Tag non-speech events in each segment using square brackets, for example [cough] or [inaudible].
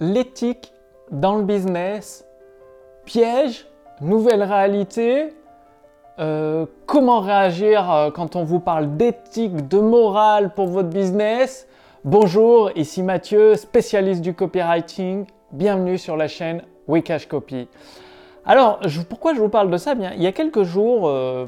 l'éthique dans le business, piège, nouvelle réalité, euh, comment réagir euh, quand on vous parle d'éthique, de morale pour votre business. Bonjour, ici Mathieu, spécialiste du copywriting. Bienvenue sur la chaîne Wikash Copy. Alors, pourquoi je vous parle de ça? Bien, il y a quelques jours, euh,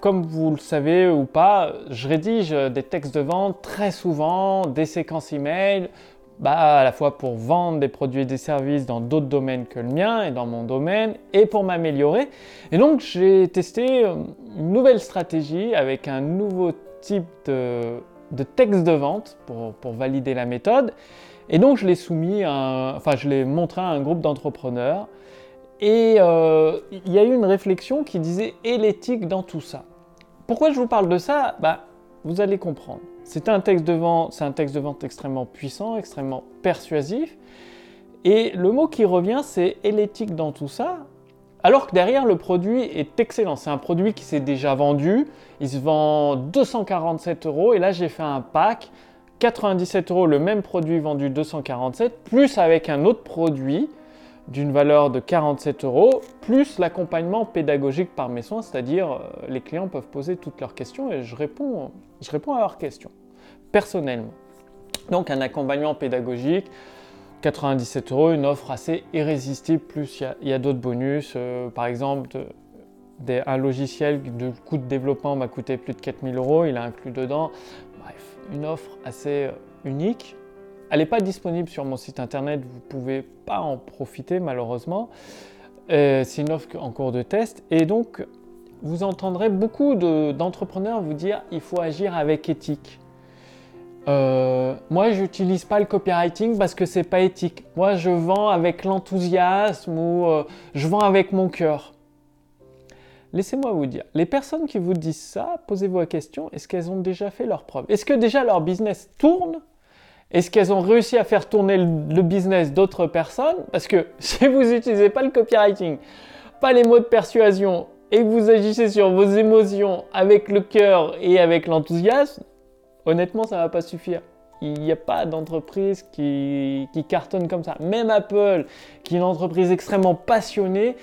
comme vous le savez ou pas, je rédige des textes de vente très souvent, des séquences email, bah, à la fois pour vendre des produits et des services dans d'autres domaines que le mien et dans mon domaine et pour m'améliorer. Et donc j'ai testé euh, une nouvelle stratégie avec un nouveau type de, texte de vente pour, valider la méthode. Et donc je l'ai soumis, enfin je l'ai montré à un groupe d'entrepreneurs. Et euh, il y a eu une réflexion qui disait et l'éthique dans tout ça. Pourquoi je vous parle de ça? Bah, Vous allez comprendre. C'est un texte de vente, extrêmement puissant, extrêmement persuasif. Et le mot qui revient, c'est et dans tout ça. Alors que derrière, le produit est excellent. C'est un produit qui s'est déjà vendu. Il se vend 247 euros. Et là, j'ai fait un pack 97 euros, le même produit vendu 247, plus avec un autre produit d'une valeur de 47 euros, plus l'accompagnement pédagogique par mes soins, c'est-à-dire euh, les clients peuvent poser toutes leurs questions et je réponds, à leurs questions, personnellement. Donc un accompagnement pédagogique, 97 euros, une offre assez irrésistible, plus il y a, d'autres bonus, euh, par exemple un logiciel de coût de développement m'a coûté plus de 4000 euros, il a inclus dedans, bref, une offre assez euh, unique elle n'est pas disponible sur mon site internet, vous ne pouvez pas en profiter malheureusement. Euh, c'est une offre en cours de test. Et donc, vous entendrez beaucoup d'entrepreneurs vous dire il faut agir avec éthique. Euh, moi, je n'utilise pas le copywriting parce que c'est pas éthique. Moi, je vends avec l'enthousiasme ou euh, je vends avec mon cœur. Laissez-moi vous dire, les personnes qui vous disent ça, posez-vous la question est-ce qu'elles ont déjà fait leur preuve? Est-ce que déjà leur business tourne? Est-ce qu'elles ont réussi à faire tourner le business d'autres personnes? Parce que [laughs] si vous n'utilisez pas le copywriting, pas les mots de persuasion, et que vous agissez sur vos émotions avec le cœur et avec l'enthousiasme, honnêtement, ça ne va pas suffire. Il n'y a pas d'entreprise qui, qui, cartonne comme ça. Même Apple, qui est une entreprise extrêmement passionnée,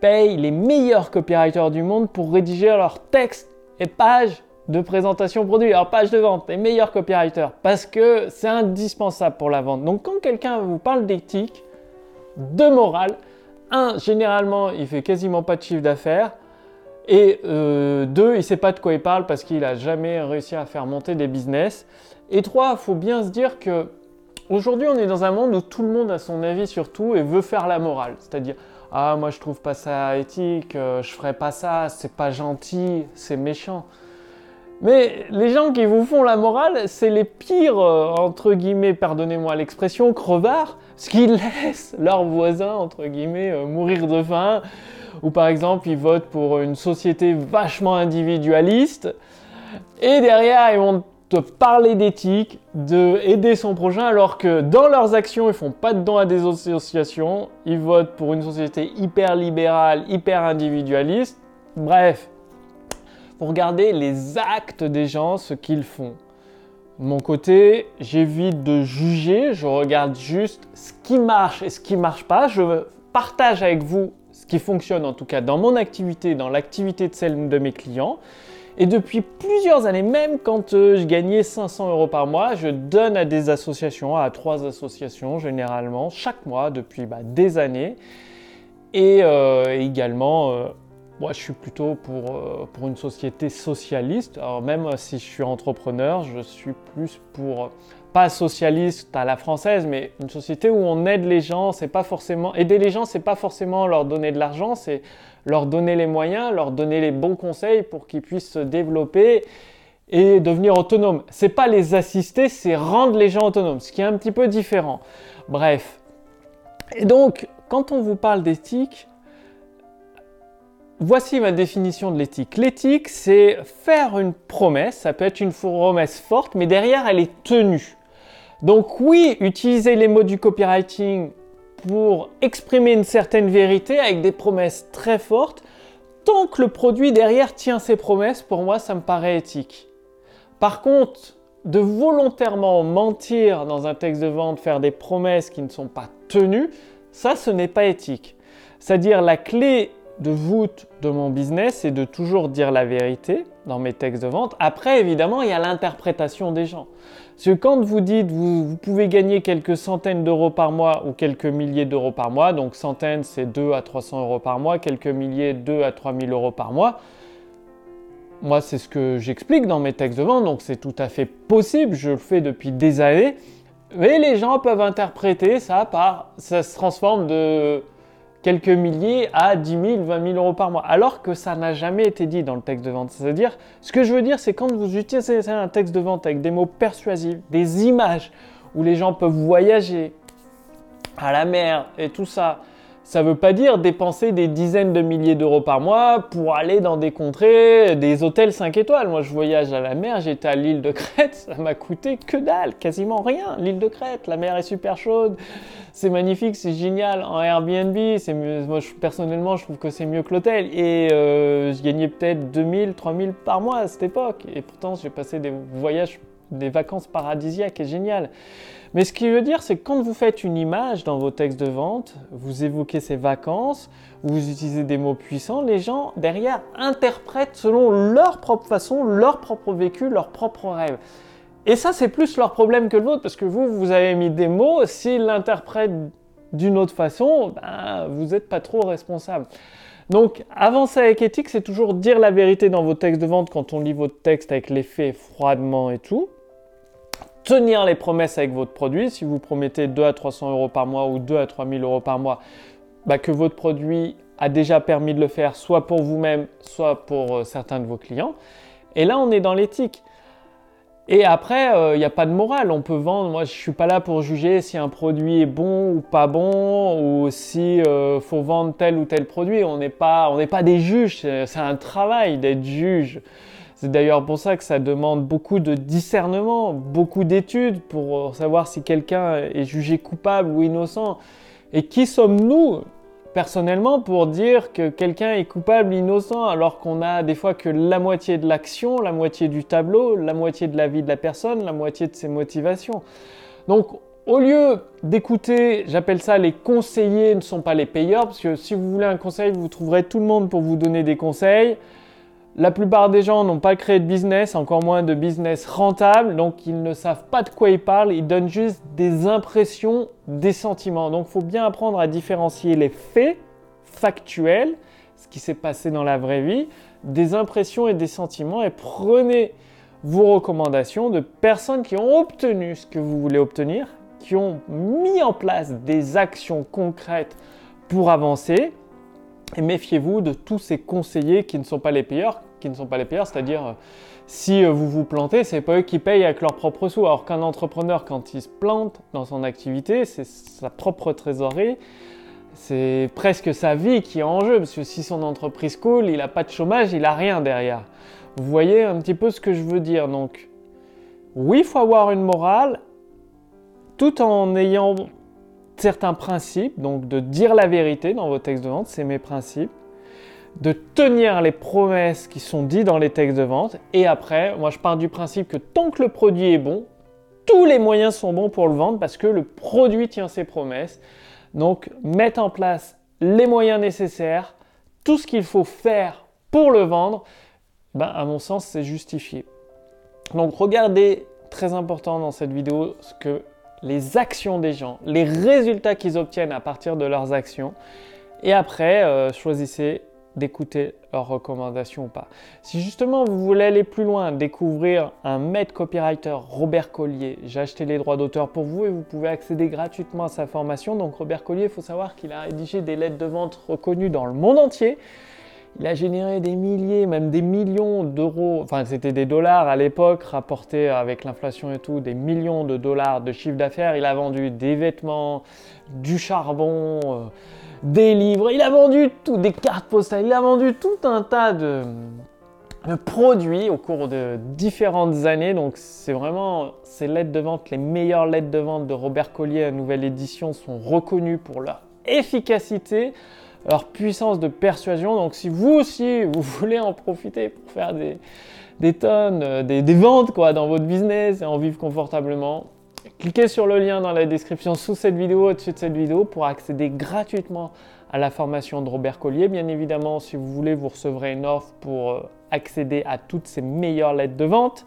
paye les meilleurs copywriters du monde pour rédiger leurs textes et pages de présentation produit, alors page de vente, les meilleurs copywriters, parce que c'est indispensable pour la vente. Donc quand quelqu'un vous parle d'éthique, de morale, un, généralement, il fait quasiment pas de chiffre d'affaires, et euh, deux, il sait pas de quoi il parle parce qu'il a jamais réussi à faire monter des business. Et trois, il faut bien se dire que aujourd'hui, on est dans un monde où tout le monde a son avis sur tout et veut faire la morale, c'est-à-dire ah moi je trouve pas ça éthique, euh, je ferais pas ça, c'est pas gentil, c'est méchant. Mais les gens qui vous font la morale, c'est les pires, euh, entre guillemets, pardonnez-moi l'expression, crevards, ce qui [laughs] laissent leurs voisins, entre guillemets, euh, mourir de faim. Ou par exemple, ils votent pour une société vachement individualiste. Et derrière, ils vont te parler d'éthique, de aider son prochain, alors que dans leurs actions, ils font pas de dons à des associations. Ils votent pour une société hyper libérale, hyper individualiste. Bref, pour regarder les actes des gens, ce qu'ils font. Mon côté, j'évite de juger, je regarde juste ce qui marche et ce qui marche pas. Je partage avec vous ce qui fonctionne en tout cas dans mon activité, dans l'activité de celle de mes clients. Et depuis plusieurs années, même quand euh, je gagnais 500 euros par mois, je donne à des associations, à trois associations généralement, chaque mois depuis bah, des années. Et euh, également euh, moi, je suis plutôt pour, euh, pour une société socialiste. Alors, même si je suis entrepreneur, je suis plus pour, pas socialiste à la française, mais une société où on aide les gens. C'est pas forcément, aider les gens, c'est pas forcément leur donner de l'argent, c'est leur donner les moyens, leur donner les bons conseils pour qu'ils puissent se développer et devenir autonomes. C'est pas les assister, c'est rendre les gens autonomes, ce qui est un petit peu différent. Bref. Et donc, quand on vous parle d'éthique, Voici ma définition de l'éthique. L'éthique, c'est faire une promesse, ça peut être une promesse forte, mais derrière, elle est tenue. Donc oui, utiliser les mots du copywriting pour exprimer une certaine vérité avec des promesses très fortes, tant que le produit derrière tient ses promesses, pour moi, ça me paraît éthique. Par contre, de volontairement mentir dans un texte de vente, faire des promesses qui ne sont pas tenues, ça, ce n'est pas éthique. C'est-à-dire la clé de voûte de mon business, c'est de toujours dire la vérité dans mes textes de vente. Après, évidemment, il y a l'interprétation des gens. Parce que quand vous dites vous, vous pouvez gagner quelques centaines d'euros par mois ou quelques milliers d'euros par mois, donc centaines c'est 2 à 300 euros par mois, quelques milliers 2 à 3000 euros par mois, moi c'est ce que j'explique dans mes textes de vente, donc c'est tout à fait possible, je le fais depuis des années, mais les gens peuvent interpréter ça par ça se transforme de quelques milliers à 10 000, 20 000 euros par mois, alors que ça n'a jamais été dit dans le texte de vente. C'est-à-dire, ce que je veux dire, c'est quand vous utilisez un texte de vente avec des mots persuasifs, des images, où les gens peuvent voyager à la mer et tout ça, ça ne veut pas dire dépenser des dizaines de milliers d'euros par mois pour aller dans des contrées, des hôtels 5 étoiles. Moi, je voyage à la mer, j'étais à l'île de Crète, ça m'a coûté que dalle, quasiment rien. L'île de Crète, la mer est super chaude, c'est magnifique, c'est génial. En Airbnb, moi personnellement, je trouve que c'est mieux que l'hôtel. Et euh, je gagnais peut-être 2000, 3000 par mois à cette époque. Et pourtant, j'ai passé des voyages, des vacances paradisiaques et génial. Mais ce qui veut dire, c'est que quand vous faites une image dans vos textes de vente, vous évoquez ces vacances, vous utilisez des mots puissants, les gens derrière interprètent selon leur propre façon, leur propre vécu, leur propre rêve. Et ça, c'est plus leur problème que le vôtre, parce que vous, vous avez mis des mots, s'ils l'interprètent d'une autre façon, ben, vous n'êtes pas trop responsable. Donc, avancer avec éthique, c'est toujours dire la vérité dans vos textes de vente quand on lit votre texte avec les faits froidement et tout tenir les promesses avec votre produit. Si vous promettez 2 à 300 euros par mois ou 2 à 3000 euros par mois, bah, que votre produit a déjà permis de le faire, soit pour vous-même, soit pour euh, certains de vos clients. Et là, on est dans l'éthique. Et après, il euh, n'y a pas de morale. On peut vendre. Moi, je ne suis pas là pour juger si un produit est bon ou pas bon, ou si euh, faut vendre tel ou tel produit. On n'est pas, on n'est pas des juges. C'est un travail d'être juge. C'est d'ailleurs pour ça que ça demande beaucoup de discernement, beaucoup d'études pour savoir si quelqu'un est jugé coupable ou innocent. Et qui sommes-nous personnellement pour dire que quelqu'un est coupable, ou innocent, alors qu'on a des fois que la moitié de l'action, la moitié du tableau, la moitié de la vie de la personne, la moitié de ses motivations? Donc au lieu d'écouter, j'appelle ça les conseillers ne sont pas les payeurs, parce que si vous voulez un conseil, vous trouverez tout le monde pour vous donner des conseils. La plupart des gens n'ont pas créé de business, encore moins de business rentable, donc ils ne savent pas de quoi ils parlent, ils donnent juste des impressions, des sentiments. Donc il faut bien apprendre à différencier les faits factuels, ce qui s'est passé dans la vraie vie, des impressions et des sentiments et prenez vos recommandations de personnes qui ont obtenu ce que vous voulez obtenir, qui ont mis en place des actions concrètes pour avancer. Et méfiez-vous de tous ces conseillers qui ne sont pas les payeurs, qui ne sont pas les payeurs, c'est-à-dire euh, si euh, vous vous plantez, c'est pas eux qui payent avec leurs propres sous. Alors qu'un entrepreneur, quand il se plante dans son activité, c'est sa propre trésorerie, c'est presque sa vie qui est en jeu, parce que si son entreprise coule, il n'a pas de chômage, il n'a rien derrière. Vous voyez un petit peu ce que je veux dire. Donc, oui, il faut avoir une morale, tout en ayant certains principes, donc de dire la vérité dans vos textes de vente, c'est mes principes de tenir les promesses qui sont dites dans les textes de vente. Et après, moi je pars du principe que tant que le produit est bon, tous les moyens sont bons pour le vendre parce que le produit tient ses promesses. Donc mettre en place les moyens nécessaires, tout ce qu'il faut faire pour le vendre, ben, à mon sens c'est justifié. Donc regardez, très important dans cette vidéo, ce que les actions des gens, les résultats qu'ils obtiennent à partir de leurs actions. Et après, euh, choisissez d'écouter leurs recommandations ou pas. Si justement vous voulez aller plus loin, découvrir un maître copywriter, Robert Collier, j'ai acheté les droits d'auteur pour vous et vous pouvez accéder gratuitement à sa formation. Donc Robert Collier, il faut savoir qu'il a rédigé des lettres de vente reconnues dans le monde entier. Il a généré des milliers, même des millions d'euros, enfin c'était des dollars à l'époque, rapportés avec l'inflation et tout, des millions de dollars de chiffre d'affaires. Il a vendu des vêtements, du charbon. Euh, des livres, il a vendu tout, des cartes postales, il a vendu tout un tas de, produits au cours de différentes années. Donc c'est vraiment ces lettres de vente, les meilleures lettres de vente de Robert Collier à nouvelle édition sont reconnues pour leur efficacité, leur puissance de persuasion. Donc si vous aussi, vous [laughs] voulez en profiter pour faire des, tonnes, euh, des, des, ventes quoi, dans votre business et en vivre confortablement, cliquez sur le lien dans la description sous cette vidéo, au-dessus de cette vidéo, pour accéder gratuitement à la formation de Robert Collier. Bien évidemment, si vous voulez, vous recevrez une offre pour euh, accéder à toutes ces meilleures lettres de vente.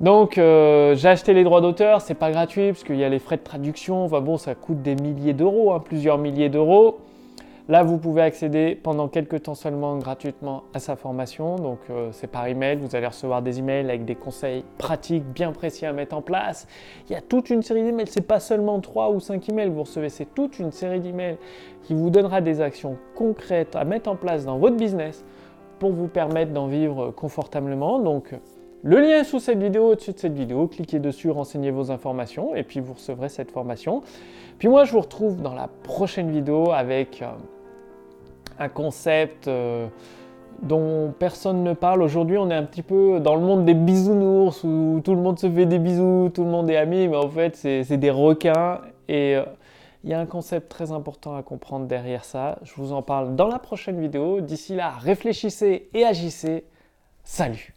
Donc euh, j'ai acheté les droits d'auteur, c'est pas gratuit parce qu'il y a les frais de traduction, bon ça coûte des milliers d'euros, hein, plusieurs milliers d'euros. Là vous pouvez accéder pendant quelques temps seulement gratuitement à sa formation, donc euh, c'est par email, vous allez recevoir des emails avec des conseils pratiques bien précis à mettre en place. Il y a toute une série d'emails, c'est pas seulement 3 ou 5 emails, vous recevez, c'est toute une série d'emails qui vous donnera des actions concrètes à mettre en place dans votre business pour vous permettre d'en vivre confortablement. Donc le lien est sous cette vidéo, au-dessus de cette vidéo. Cliquez dessus, renseignez vos informations et puis vous recevrez cette formation. Puis moi, je vous retrouve dans la prochaine vidéo avec euh, un concept euh, dont personne ne parle. Aujourd'hui, on est un petit peu dans le monde des bisounours où tout le monde se fait des bisous, tout le monde est ami, mais en fait, c'est des requins. Et euh, il y a un concept très important à comprendre derrière ça. Je vous en parle dans la prochaine vidéo. D'ici là, réfléchissez et agissez. Salut